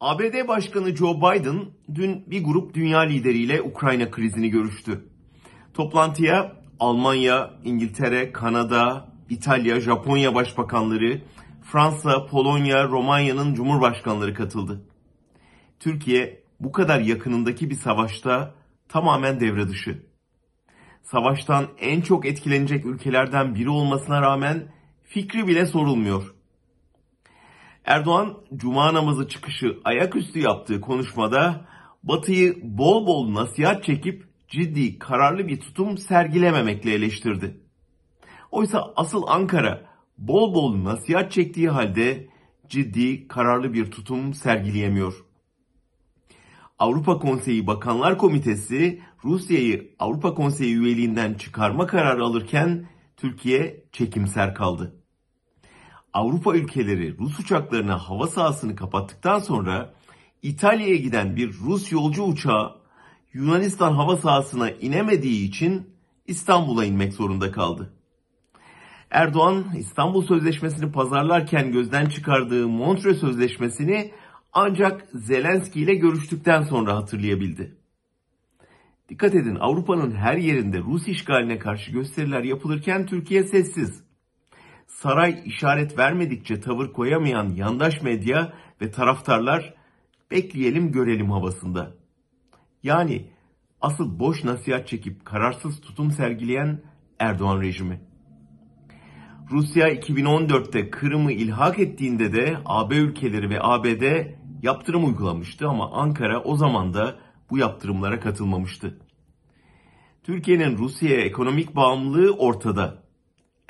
ABD Başkanı Joe Biden dün bir grup dünya lideriyle Ukrayna krizini görüştü. Toplantıya Almanya, İngiltere, Kanada, İtalya, Japonya başbakanları, Fransa, Polonya, Romanya'nın cumhurbaşkanları katıldı. Türkiye bu kadar yakınındaki bir savaşta tamamen devre dışı. Savaştan en çok etkilenecek ülkelerden biri olmasına rağmen fikri bile sorulmuyor. Erdoğan cuma namazı çıkışı ayaküstü yaptığı konuşmada Batı'yı bol bol nasihat çekip ciddi kararlı bir tutum sergilememekle eleştirdi. Oysa asıl Ankara bol bol nasihat çektiği halde ciddi kararlı bir tutum sergileyemiyor. Avrupa Konseyi Bakanlar Komitesi Rusya'yı Avrupa Konseyi üyeliğinden çıkarma kararı alırken Türkiye çekimser kaldı. Avrupa ülkeleri Rus uçaklarına hava sahasını kapattıktan sonra İtalya'ya giden bir Rus yolcu uçağı Yunanistan hava sahasına inemediği için İstanbul'a inmek zorunda kaldı. Erdoğan İstanbul Sözleşmesi'ni pazarlarken gözden çıkardığı Montre Sözleşmesi'ni ancak Zelenski ile görüştükten sonra hatırlayabildi. Dikkat edin Avrupa'nın her yerinde Rus işgaline karşı gösteriler yapılırken Türkiye sessiz. Saray işaret vermedikçe tavır koyamayan yandaş medya ve taraftarlar bekleyelim görelim havasında. Yani asıl boş nasihat çekip kararsız tutum sergileyen Erdoğan rejimi. Rusya 2014'te Kırım'ı ilhak ettiğinde de AB ülkeleri ve ABD yaptırım uygulamıştı ama Ankara o zaman da bu yaptırımlara katılmamıştı. Türkiye'nin Rusya'ya ekonomik bağımlılığı ortada.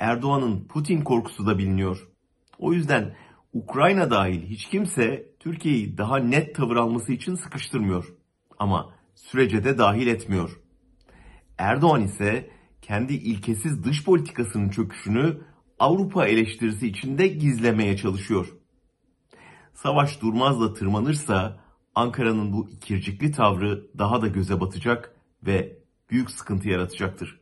Erdoğan'ın Putin korkusu da biliniyor. O yüzden Ukrayna dahil hiç kimse Türkiye'yi daha net tavır alması için sıkıştırmıyor. Ama sürece de dahil etmiyor. Erdoğan ise kendi ilkesiz dış politikasının çöküşünü Avrupa eleştirisi içinde gizlemeye çalışıyor. Savaş durmaz da tırmanırsa Ankara'nın bu ikircikli tavrı daha da göze batacak ve büyük sıkıntı yaratacaktır.